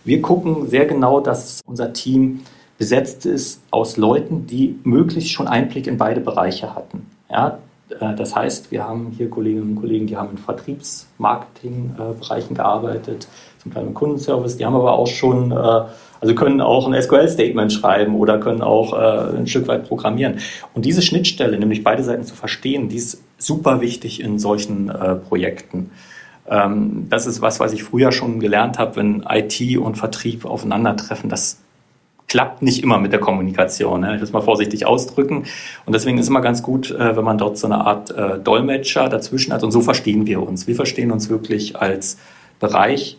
Wir gucken sehr genau, dass unser Team besetzt ist aus Leuten, die möglichst schon Einblick in beide Bereiche hatten. Ja, äh, das heißt, wir haben hier Kolleginnen und Kollegen, die haben in Vertriebsmarketing-Bereichen gearbeitet, zum Teil im Kundenservice, die haben aber auch schon, äh, also können auch ein SQL-Statement schreiben oder können auch äh, ein Stück weit programmieren. Und diese Schnittstelle, nämlich beide Seiten zu verstehen, die ist super wichtig in solchen Projekten. Ähm, das ist was, was ich früher schon gelernt habe, wenn IT und Vertrieb aufeinandertreffen. Das klappt nicht immer mit der Kommunikation. Ne? Ich will es mal vorsichtig ausdrücken. Und deswegen ist immer ganz gut, äh, wenn man dort so eine Art äh, Dolmetscher dazwischen hat. Und so verstehen wir uns. Wir verstehen uns wirklich als Bereich,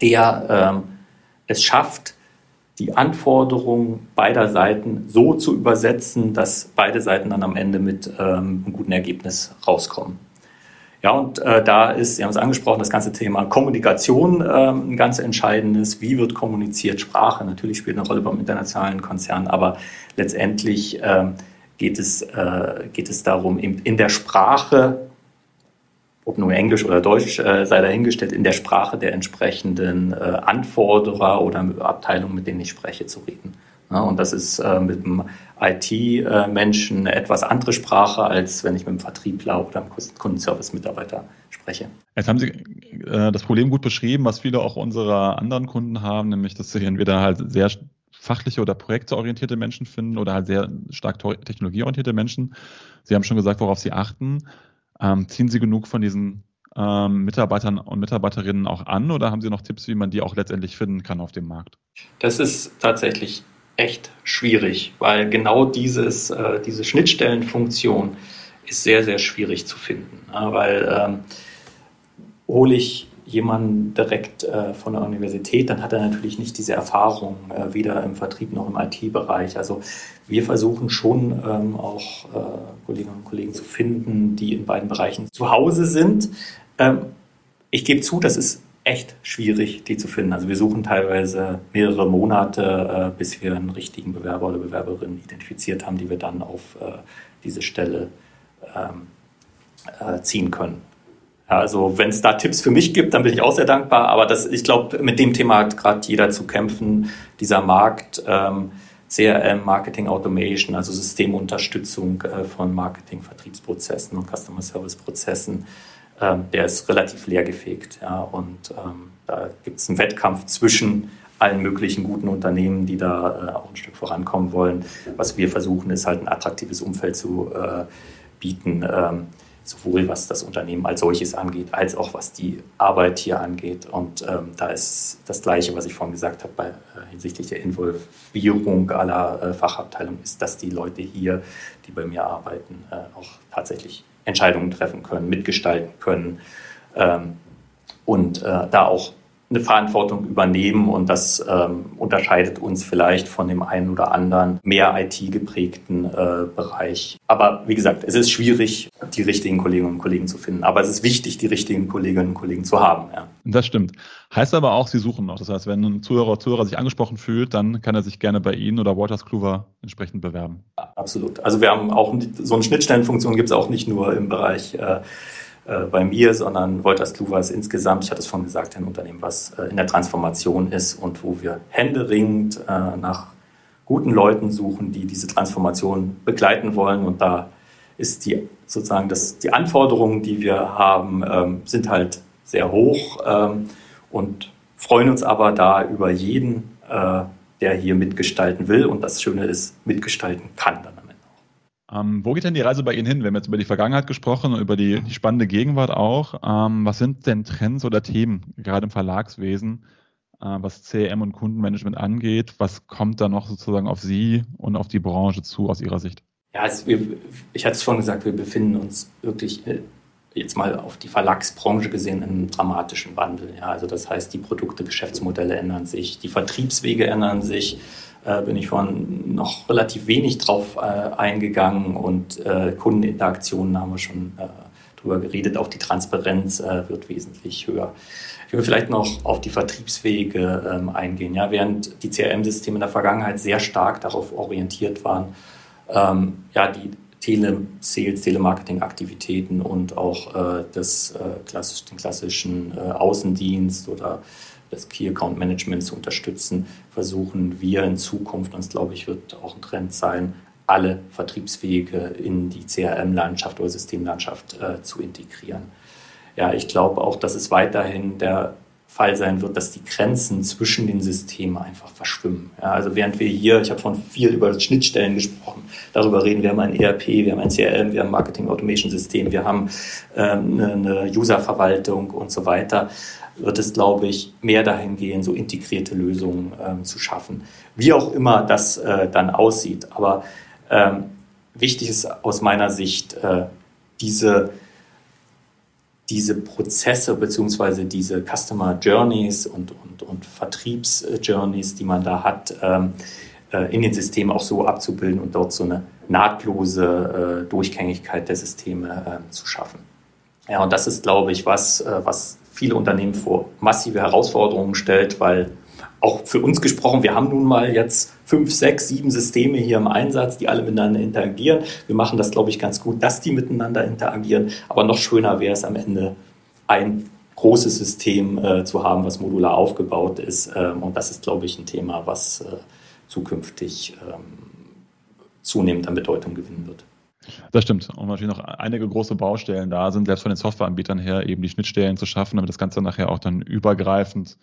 der ähm, es schafft, die Anforderungen beider Seiten so zu übersetzen, dass beide Seiten dann am Ende mit ähm, einem guten Ergebnis rauskommen. Ja, und äh, da ist, Sie haben es angesprochen, das ganze Thema Kommunikation äh, ein ganz entscheidendes. Wie wird kommuniziert? Sprache natürlich spielt eine Rolle beim internationalen Konzern, aber letztendlich äh, geht, es, äh, geht es darum, in, in der Sprache ob nur Englisch oder Deutsch, äh, sei dahingestellt, in der Sprache der entsprechenden äh, Anforderer oder Abteilungen, mit denen ich spreche, zu reden. Ja, und das ist äh, mit einem IT-Menschen eine etwas andere Sprache, als wenn ich mit einem Vertriebler oder einem Kundenservice-Mitarbeiter spreche. Jetzt haben Sie äh, das Problem gut beschrieben, was viele auch unserer anderen Kunden haben, nämlich dass sie entweder halt sehr fachliche oder projektorientierte Menschen finden oder halt sehr stark technologieorientierte Menschen. Sie haben schon gesagt, worauf Sie achten. Ähm, ziehen Sie genug von diesen ähm, Mitarbeitern und Mitarbeiterinnen auch an oder haben Sie noch Tipps, wie man die auch letztendlich finden kann auf dem Markt? Das ist tatsächlich echt schwierig, weil genau dieses, äh, diese Schnittstellenfunktion ist sehr, sehr schwierig zu finden. Ja, weil ähm, hole ich jemanden direkt äh, von der Universität, dann hat er natürlich nicht diese Erfahrung, äh, weder im Vertrieb noch im IT-Bereich. Also wir versuchen schon ähm, auch äh, Kolleginnen und Kollegen zu finden, die in beiden Bereichen zu Hause sind. Ähm, ich gebe zu, das ist echt schwierig, die zu finden. Also wir suchen teilweise mehrere Monate, äh, bis wir einen richtigen Bewerber oder Bewerberin identifiziert haben, die wir dann auf äh, diese Stelle ähm, äh, ziehen können. Ja, also wenn es da Tipps für mich gibt, dann bin ich auch sehr dankbar. Aber das, ich glaube, mit dem Thema hat gerade jeder zu kämpfen. Dieser Markt, ähm, CRM, Marketing Automation, also Systemunterstützung äh, von Marketing, Vertriebsprozessen und Customer Service Prozessen, ähm, der ist relativ leergefegt. Ja, und ähm, da gibt es einen Wettkampf zwischen allen möglichen guten Unternehmen, die da äh, auch ein Stück vorankommen wollen. Was wir versuchen, ist halt ein attraktives Umfeld zu äh, bieten. Ähm, sowohl was das Unternehmen als solches angeht, als auch was die Arbeit hier angeht. Und ähm, da ist das Gleiche, was ich vorhin gesagt habe, bei, äh, hinsichtlich der Involvierung aller äh, Fachabteilungen, ist, dass die Leute hier, die bei mir arbeiten, äh, auch tatsächlich Entscheidungen treffen können, mitgestalten können ähm, und äh, da auch eine Verantwortung übernehmen und das ähm, unterscheidet uns vielleicht von dem einen oder anderen mehr IT-geprägten äh, Bereich. Aber wie gesagt, es ist schwierig, die richtigen Kolleginnen und Kollegen zu finden. Aber es ist wichtig, die richtigen Kolleginnen und Kollegen zu haben. Ja. Das stimmt. Heißt aber auch, Sie suchen noch. Das heißt, wenn ein Zuhörer oder Zuhörer sich angesprochen fühlt, dann kann er sich gerne bei Ihnen oder Waters Kluwer entsprechend bewerben. Absolut. Also wir haben auch so eine Schnittstellenfunktion gibt es auch nicht nur im Bereich äh, äh, bei mir, sondern Wolters Kluwer ist insgesamt, ich hatte es vorhin gesagt, ein Unternehmen, was äh, in der Transformation ist und wo wir händeringend äh, nach guten Leuten suchen, die diese Transformation begleiten wollen. Und da ist die sozusagen das, die Anforderungen, die wir haben, ähm, sind halt sehr hoch ähm, und freuen uns aber da über jeden, der hier mitgestalten will. Und das Schöne ist, mitgestalten kann dann ähm, wo geht denn die Reise bei Ihnen hin? Wir haben jetzt über die Vergangenheit gesprochen und über die, die spannende Gegenwart auch. Ähm, was sind denn Trends oder Themen, gerade im Verlagswesen, äh, was CRM und Kundenmanagement angeht? Was kommt da noch sozusagen auf Sie und auf die Branche zu aus Ihrer Sicht? Ja, es, wir, ich hatte es vorhin gesagt, wir befinden uns wirklich äh, jetzt mal auf die Verlagsbranche gesehen in einem dramatischen Wandel. Ja, also das heißt, die Produkte, Geschäftsmodelle ändern sich, die Vertriebswege ändern sich äh, bin ich vorhin noch relativ wenig drauf äh, eingegangen und äh, Kundeninteraktionen haben wir schon äh, drüber geredet. Auch die Transparenz äh, wird wesentlich höher. Ich will vielleicht noch auf die Vertriebswege ähm, eingehen. Ja, während die CRM-Systeme in der Vergangenheit sehr stark darauf orientiert waren, ähm, ja, die Tele-Sales, Telemarketing-Aktivitäten und auch äh, das, äh, klassisch, den klassischen äh, Außendienst oder das Key Account Management zu unterstützen, versuchen wir in Zukunft, und das glaube ich wird auch ein Trend sein, alle Vertriebswege in die CRM-Landschaft oder Systemlandschaft äh, zu integrieren. Ja, ich glaube auch, dass es weiterhin der Fall sein wird, dass die Grenzen zwischen den Systemen einfach verschwimmen. Ja, also während wir hier, ich habe von viel über Schnittstellen gesprochen, darüber reden, wir haben ein ERP, wir haben ein CRM, wir haben ein Marketing Automation System, wir haben ähm, eine Userverwaltung und so weiter wird es, glaube ich, mehr dahin gehen, so integrierte Lösungen ähm, zu schaffen. Wie auch immer das äh, dann aussieht. Aber ähm, wichtig ist aus meiner Sicht, äh, diese, diese Prozesse beziehungsweise diese Customer Journeys und, und, und Vertriebsjourneys, die man da hat, ähm, äh, in den Systemen auch so abzubilden und dort so eine nahtlose äh, Durchgängigkeit der Systeme ähm, zu schaffen. Ja, und das ist, glaube ich, was, äh, was viele Unternehmen vor massive Herausforderungen stellt, weil auch für uns gesprochen, wir haben nun mal jetzt fünf, sechs, sieben Systeme hier im Einsatz, die alle miteinander interagieren. Wir machen das, glaube ich, ganz gut, dass die miteinander interagieren. Aber noch schöner wäre es am Ende, ein großes System äh, zu haben, was modular aufgebaut ist. Ähm, und das ist, glaube ich, ein Thema, was äh, zukünftig ähm, zunehmend an Bedeutung gewinnen wird. Das stimmt. Und natürlich noch einige große Baustellen da sind, selbst von den Softwareanbietern her, eben die Schnittstellen zu schaffen, damit das Ganze nachher auch dann übergreifend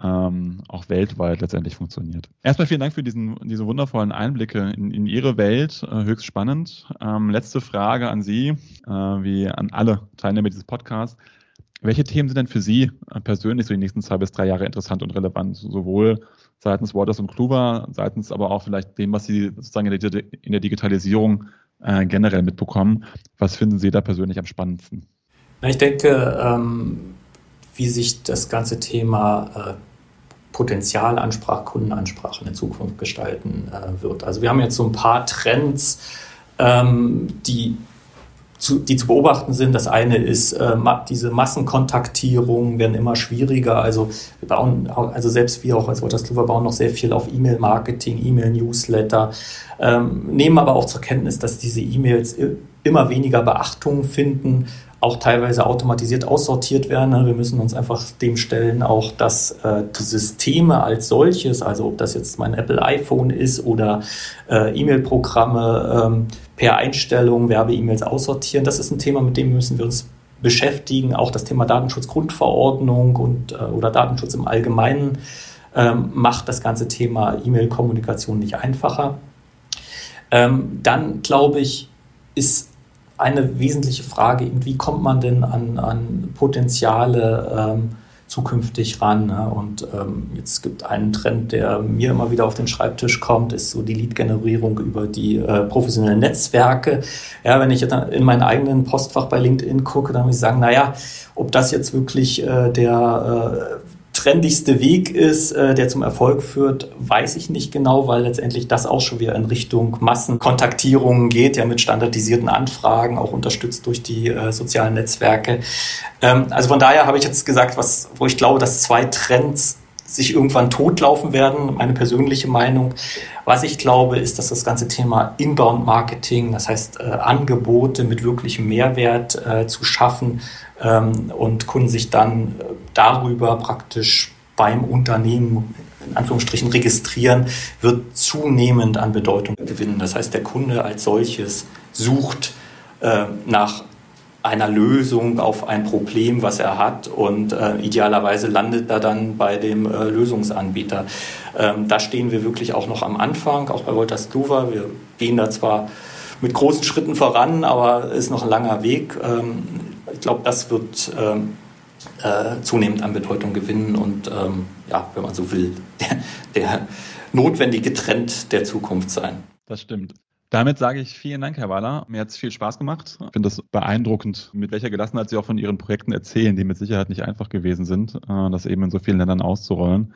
ähm, auch weltweit letztendlich funktioniert. Erstmal vielen Dank für diesen, diese wundervollen Einblicke in, in Ihre Welt. Äh, höchst spannend. Ähm, letzte Frage an Sie, äh, wie an alle Teilnehmer dieses Podcasts. Welche Themen sind denn für Sie äh, persönlich so die nächsten zwei bis drei Jahre interessant und relevant? Sowohl seitens Waters und Kluber, seitens aber auch vielleicht dem, was Sie sozusagen in der, in der Digitalisierung äh, generell mitbekommen. Was finden Sie da persönlich am spannendsten? Ich denke, ähm, wie sich das ganze Thema äh, Potenzialansprache, Kundenansprache in Zukunft gestalten äh, wird. Also wir haben jetzt so ein paar Trends, ähm, die zu, die zu beobachten sind. Das eine ist, äh, diese Massenkontaktierungen werden immer schwieriger. Also wir bauen, also selbst wir auch als Wolters Kluwer bauen noch sehr viel auf E-Mail-Marketing, E-Mail-Newsletter, ähm, nehmen aber auch zur Kenntnis, dass diese E-Mails immer weniger Beachtung finden, auch teilweise automatisiert aussortiert werden. Ne? Wir müssen uns einfach dem stellen, auch dass äh, die Systeme als solches, also ob das jetzt mein Apple iPhone ist oder äh, E-Mail-Programme ähm, per Einstellung Werbe-E-Mails aussortieren, das ist ein Thema, mit dem müssen wir uns beschäftigen. Auch das Thema Datenschutzgrundverordnung und äh, oder Datenschutz im Allgemeinen ähm, macht das ganze Thema E-Mail-Kommunikation nicht einfacher. Ähm, dann glaube ich, ist eine wesentliche Frage, wie kommt man denn an, an Potenziale ähm, zukünftig ran? Ne? Und ähm, jetzt gibt einen Trend, der mir immer wieder auf den Schreibtisch kommt, ist so die Lead-Generierung über die äh, professionellen Netzwerke. Ja, wenn ich in meinen eigenen Postfach bei LinkedIn gucke, dann muss ich sagen, naja, ob das jetzt wirklich äh, der äh, trendigste Weg ist, äh, der zum Erfolg führt, weiß ich nicht genau, weil letztendlich das auch schon wieder in Richtung Massenkontaktierungen geht, ja mit standardisierten Anfragen, auch unterstützt durch die äh, sozialen Netzwerke. Ähm, also von daher habe ich jetzt gesagt, was, wo ich glaube, dass zwei Trends sich irgendwann totlaufen werden, meine persönliche Meinung. Was ich glaube, ist, dass das ganze Thema Inbound-Marketing, das heißt äh, Angebote mit wirklichem Mehrwert äh, zu schaffen, ähm, und Kunden sich dann äh, darüber praktisch beim Unternehmen in Anführungsstrichen registrieren, wird zunehmend an Bedeutung gewinnen. Das heißt, der Kunde als solches sucht äh, nach einer Lösung auf ein Problem, was er hat und äh, idealerweise landet er dann bei dem äh, Lösungsanbieter. Ähm, da stehen wir wirklich auch noch am Anfang, auch bei Wolters Kluwer. Wir gehen da zwar mit großen Schritten voran, aber ist noch ein langer Weg. Ähm, ich glaube, das wird ähm, äh, zunehmend an Bedeutung gewinnen und ähm, ja, wenn man so will, *laughs* der, der notwendige Trend der Zukunft sein. Das stimmt. Damit sage ich vielen Dank, Herr Wahler. Mir hat es viel Spaß gemacht. Ich finde das beeindruckend, mit welcher Gelassenheit Sie auch von Ihren Projekten erzählen, die mit Sicherheit nicht einfach gewesen sind, äh, das eben in so vielen Ländern auszurollen.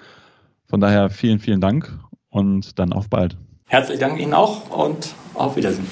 Von daher vielen, vielen Dank und dann auf bald. Herzlichen Dank Ihnen auch und auf Wiedersehen.